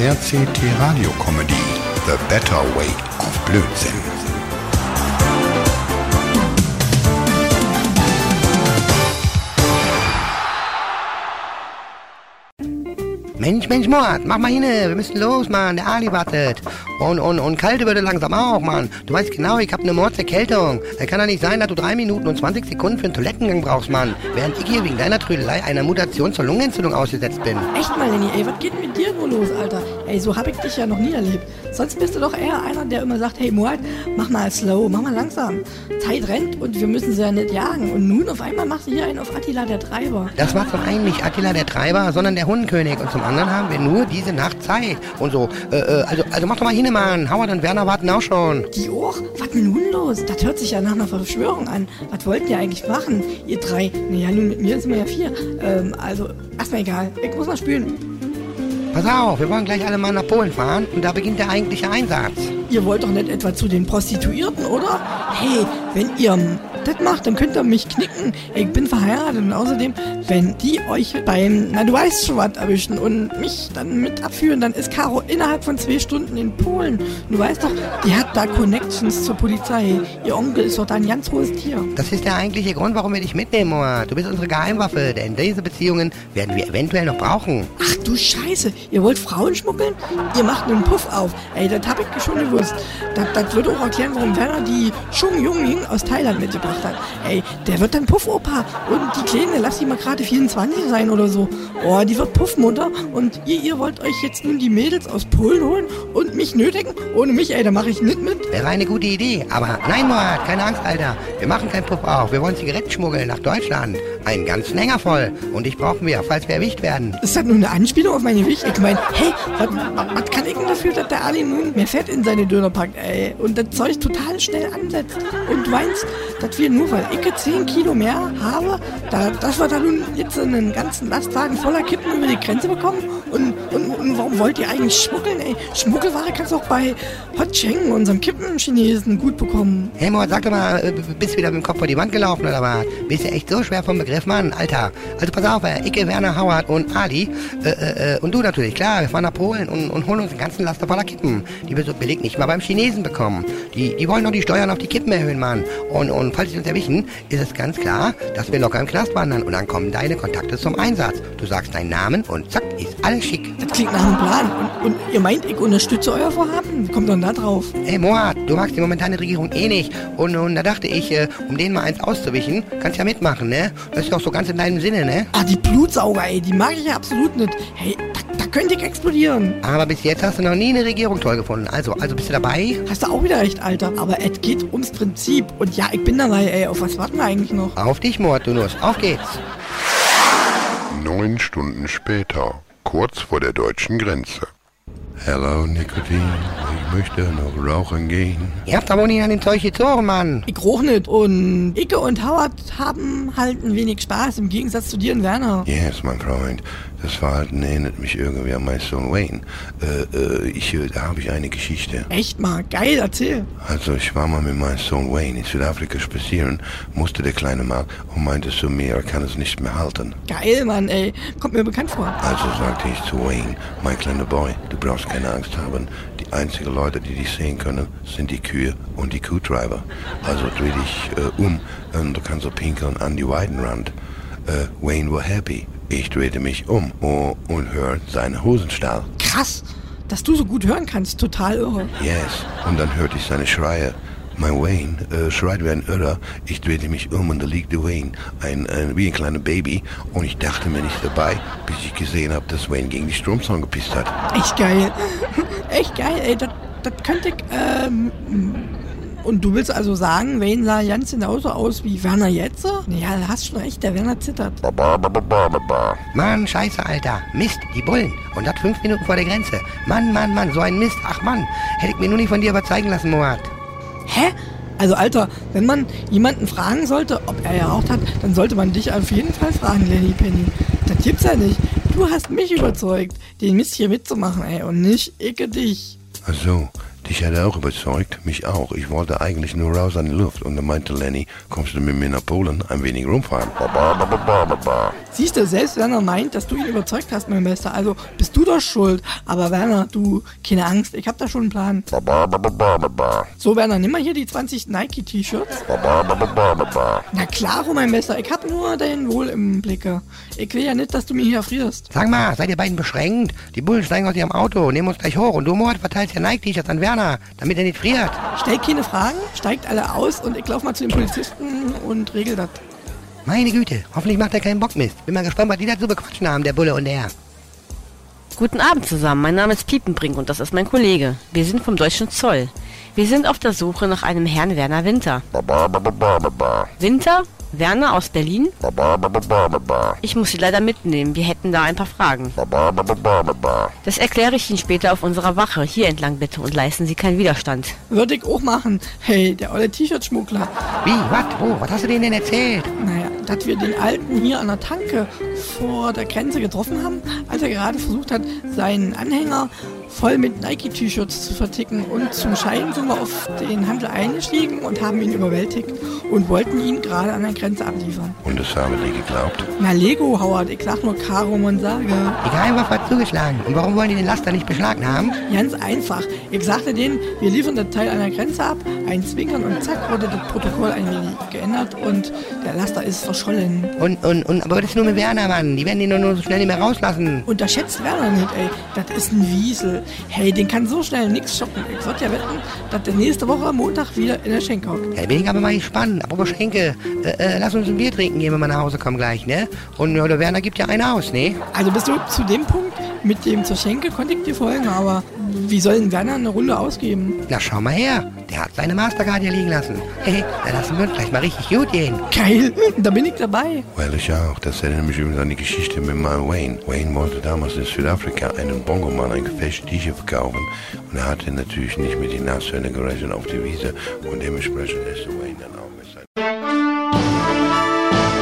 RCT Radio Comedy The Better Way of Blödsinn. Mensch, Mensch, Mord, mach mal hin, wir müssen los, Mann, der Ali wartet. Und, und, und Kalte würde langsam auch, Mann. Du weißt genau, ich habe eine Mordserkältung. Es kann doch nicht sein, dass du drei Minuten und 20 Sekunden für einen Toilettengang brauchst, Mann. Während ich hier wegen deiner Trödelei einer Mutation zur Lungenentzündung ausgesetzt bin. Echt mal, Lenny, ey, was geht mit dir nur los, Alter? Ey, so hab ich dich ja noch nie erlebt. Sonst bist du doch eher einer, der immer sagt, hey Muad, mach mal slow, mach mal langsam. Zeit rennt und wir müssen sie ja nicht jagen. Und nun auf einmal machst du hier einen auf Attila der Treiber. Das war zum einen nicht Attila der Treiber, sondern der Hundenkönig. Und zum anderen haben wir nur diese Nacht Zeit. Und so, äh, äh, also, also mach doch mal hin, Mann. Howard und Werner warten auch schon. Die auch? Was denn nun los? Das hört sich ja nach einer Verschwörung an. Was wollten ihr eigentlich machen, ihr drei? Naja, nun mit mir sind wir ja vier. Ähm, also, erstmal egal. Ich muss mal spülen. Pass auf, wir wollen gleich alle mal nach Polen fahren und da beginnt der eigentliche Einsatz. Ihr wollt doch nicht etwa zu den Prostituierten, oder? Hey, wenn ihr das macht, dann könnt ihr mich knicken. Ich bin verheiratet und außerdem, wenn die euch beim, na du weißt schon was, erwischen und mich dann mit abführen, dann ist Caro innerhalb von zwei Stunden in Polen. Du weißt doch, die hat da Connections zur Polizei. Ihr Onkel ist doch da ein ganz hohes Tier. Das ist der eigentliche Grund, warum wir dich mitnehmen, Moa. Du bist unsere Geheimwaffe, denn diese Beziehungen werden wir eventuell noch brauchen. Ach du Scheiße, ihr wollt Frauen schmuggeln? Ihr macht einen Puff auf. Ey, das hab ich schon gewusst. Das, das würde auch erklären, warum Werner die Chung Jung aus Thailand mitgebracht hat. Ey, der wird dann Puffopa. Und die Kleine, lass die mal gerade 24 sein oder so. Oh, die wird Puffmutter. Und ihr, ihr wollt euch jetzt nun die Mädels aus Polen holen und mich nötigen? Ohne mich, ey, da mache ich nicht mit. Wäre eine gute Idee, aber nein, Moat, keine Angst, Alter. Wir machen keinen Puff auf. Wir wollen Zigaretten schmuggeln nach Deutschland. Einen ganzen Hänger voll. Und dich brauchen wir, falls wir erwischt werden. Ist das nur eine Anspielung auf meine Gewicht? Ich meine, hey, was, was kann ich denn dafür, dass der Ali nun mehr Fett in seine Döner packt, ey? Und das Zeug total schnell ansetzt. Und du meinst, dass wir nur, weil ich 10 Kilo mehr habe, da, dass wir da nun jetzt einen ganzen Lastwagen voller Kippen über die Grenze bekommen? Und, und, und warum wollt ihr eigentlich schmuggeln, ey? Schmuggelware kannst du auch bei Hot Cheng, unserem Kippenchinesen, gut bekommen. Hey, Moat, sag doch mal, äh, bist wieder mit dem Kopf vor die Wand gelaufen oder was? Bist du echt so schwer vom Begriff, Mann, Alter? Also pass auf, äh, Icke, Werner, Howard und Ali, äh, äh, und du natürlich, klar, wir fahren nach Polen und, und holen uns den ganzen Laster voller Kippen, die wir so billig nicht mal beim Chinesen bekommen. Die, die wollen doch die Steuern auf die Kippen erhöhen, Mann. Und, und falls sie uns erwischen, ist es ganz klar, dass wir locker im Knast wandern und dann kommen deine Kontakte zum Einsatz. Du sagst deinen Namen und zack, ist alles schick. Das klingt nach einem Plan. Und, und ihr meint, ich unterstütze euer Vorhaben? Kommt dann da drauf? Hey Moat, du magst die momentane Regierung eh nicht. Und, und da dachte ich, äh, um denen mal eins auszuwischen, kannst ja mitmachen, ne? Das ist auch so ganz in deinem Sinne, ne? Ah, die Blutsauger, ey, die mag ich ja absolut nicht. Hey, da könnte ich explodieren. Aber bis jetzt hast du noch nie eine Regierung toll gefunden. Also, also bist du dabei? Hast du auch wieder recht, Alter. Aber es geht ums Prinzip. Und ja, ich bin dabei, ey. Auf was warten wir eigentlich noch? Auf dich, Moat, du Nuss. Auf geht's. Neun Stunden später, kurz vor der deutschen Grenze. Hello, Nikotin. Ich möchte noch rauchen gehen. Ihr habt aber nicht an dem Zeug gezogen, Mann. Ich roch nicht. Und Icke und Howard haben halt ein wenig Spaß, im Gegensatz zu dir und Werner. Yes, mein Freund. Das Verhalten erinnert mich irgendwie an meinen Sohn Wayne. Äh, äh, ich, äh, da habe ich eine Geschichte. Echt mal, geil, erzähl. Also ich war mal mit meinem Sohn Wayne in Südafrika spazieren, musste der Kleine mal und meinte zu mir, er kann es nicht mehr halten. Geil, Mann, ey. Kommt mir bekannt vor. Also sagte ich zu Wayne, mein kleiner Boy, du brauchst keine Angst haben. Die einzigen Leute, die dich sehen können, sind die Kühe und die Kuhtreiber. Also dreh dich äh, um und du kannst so pinkeln an die Weidenrand. Äh, Wayne war happy. Ich drehte mich um oh, und hörte seinen Hosenstall. Krass, dass du so gut hören kannst. Total irre. Yes. Und dann hörte ich seine Schreie. Mein Wayne äh, schreit wie ein Irrer. Ich drehte mich um und da liegte Wayne, ein, ein, wie ein kleines Baby. Und ich dachte mir nicht dabei, bis ich gesehen habe, dass Wayne gegen die Stromzaun gepisst hat. Echt geil. Echt geil, ey. Das, das könnte ich, ähm... Und du willst also sagen, Wayne sah ganz genauso aus wie Werner jetzt? Ja, du hast schon recht, der Werner zittert. Mann, scheiße, Alter. Mist, die Bullen. Und das fünf Minuten vor der Grenze. Mann, Mann, Mann, so ein Mist. Ach Mann, hätte ich mir nur nicht von dir überzeugen lassen, Moat. Hä? Also Alter, wenn man jemanden fragen sollte, ob er geraucht hat, dann sollte man dich auf jeden Fall fragen, Lenny Penny. Das gibt's ja nicht. Du hast mich überzeugt, den Mist hier mitzumachen, ey, und nicht Icke dich. Ach so, Dich hat er auch überzeugt, mich auch. Ich wollte eigentlich nur raus an die Luft. Und dann meinte Lenny, kommst du mit mir nach Polen, ein wenig rumfahren. Siehst du, selbst Werner meint, dass du ihn überzeugt hast, mein Bester. Also bist du doch schuld. Aber Werner, du, keine Angst, ich hab da schon einen Plan. So, Werner, nimm mal hier die 20 Nike-T-Shirts. Na klar, oh mein Bester, ich hab nur dein Wohl im Blicke. Ich will ja nicht, dass du mir hier frierst. Sag mal, seid ihr beiden beschränkt? Die Bullen steigen aus ihrem Auto, nehmen uns gleich hoch und du, Mord, verteilst ja Nike-T-Shirts an Werner, damit er nicht friert. Stellt keine Fragen, steigt alle aus und ich lauf mal zu den Polizisten und regel das. Meine Güte, hoffentlich macht er keinen Bockmist. Bin mal gespannt, was die da zu bequatschen haben, der Bulle und der. Guten Abend zusammen, mein Name ist Piepenbrink und das ist mein Kollege. Wir sind vom Deutschen Zoll. Wir sind auf der Suche nach einem Herrn Werner Winter. Ba, ba, ba, ba, ba, ba, ba. Winter? Werner aus Berlin? Ich muss Sie leider mitnehmen, wir hätten da ein paar Fragen. Das erkläre ich Ihnen später auf unserer Wache. Hier entlang bitte und leisten Sie keinen Widerstand. Würde ich auch machen. Hey, der olle T-Shirt-Schmuggler. Wie, was, wo, was hast du denen denn erzählt? Naja, dass wir den Alten hier an der Tanke vor der Grenze getroffen haben, als er gerade versucht hat, seinen Anhänger voll mit Nike-T-Shirts zu verticken. Und zum Schein sind wir auf den Handel eingestiegen und haben ihn überwältigt und wollten ihn gerade an der Grenze abliefern. Und das haben die geglaubt. Na Lego, Howard, ich sag nur Karo Monsage. Die Geheimwaffe hat zugeschlagen. Und warum wollen die den Laster nicht beschlagnahmen? Ganz einfach. Ich sagte denen, wir liefern das Teil an der Grenze ab, ein Zwinkern und zack wurde das Protokoll ein wenig geändert und der Laster ist verschollen. Und, und, und, aber das ist nur mit Werner, Mann. Die werden ihn nur, so schnell nicht mehr rauslassen. Unterschätzt Werner nicht, ey. Das ist ein Wiesel. Hey, den kann so schnell nix schocken. Ich würde ja wetten, dass der nächste Woche am Montag wieder in der Schenk hockt. Ja, bin ich aber mal gespannt. Apropos Schenke, äh, äh, lass uns ein Bier trinken gehen, wenn wir nach Hause kommen gleich, ne? Und oder Werner gibt ja einen aus, ne? Also bis du zu dem Punkt mit dem zur Schenke konnte ich dir folgen, aber wie soll denn Werner eine Runde ausgeben? Na, schau mal her. Der hat seine Mastercard hier liegen lassen. Hehe, da lassen wir uns gleich mal richtig gut gehen. Geil, da bin ich dabei. Well, ich auch. Das erinnert mich übrigens an die Geschichte mit meinem Wayne. Wayne wollte damals in Südafrika einem Bongomann ein gefälschtes T-Shirt verkaufen. Und er hatte natürlich nicht mit den Nashörner gerechnet auf die Wiese. Und dementsprechend ist der Wayne dann auch mit seinem...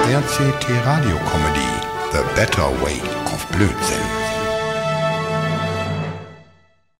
RCT Radio Comedy The Better Way of Blödsinn.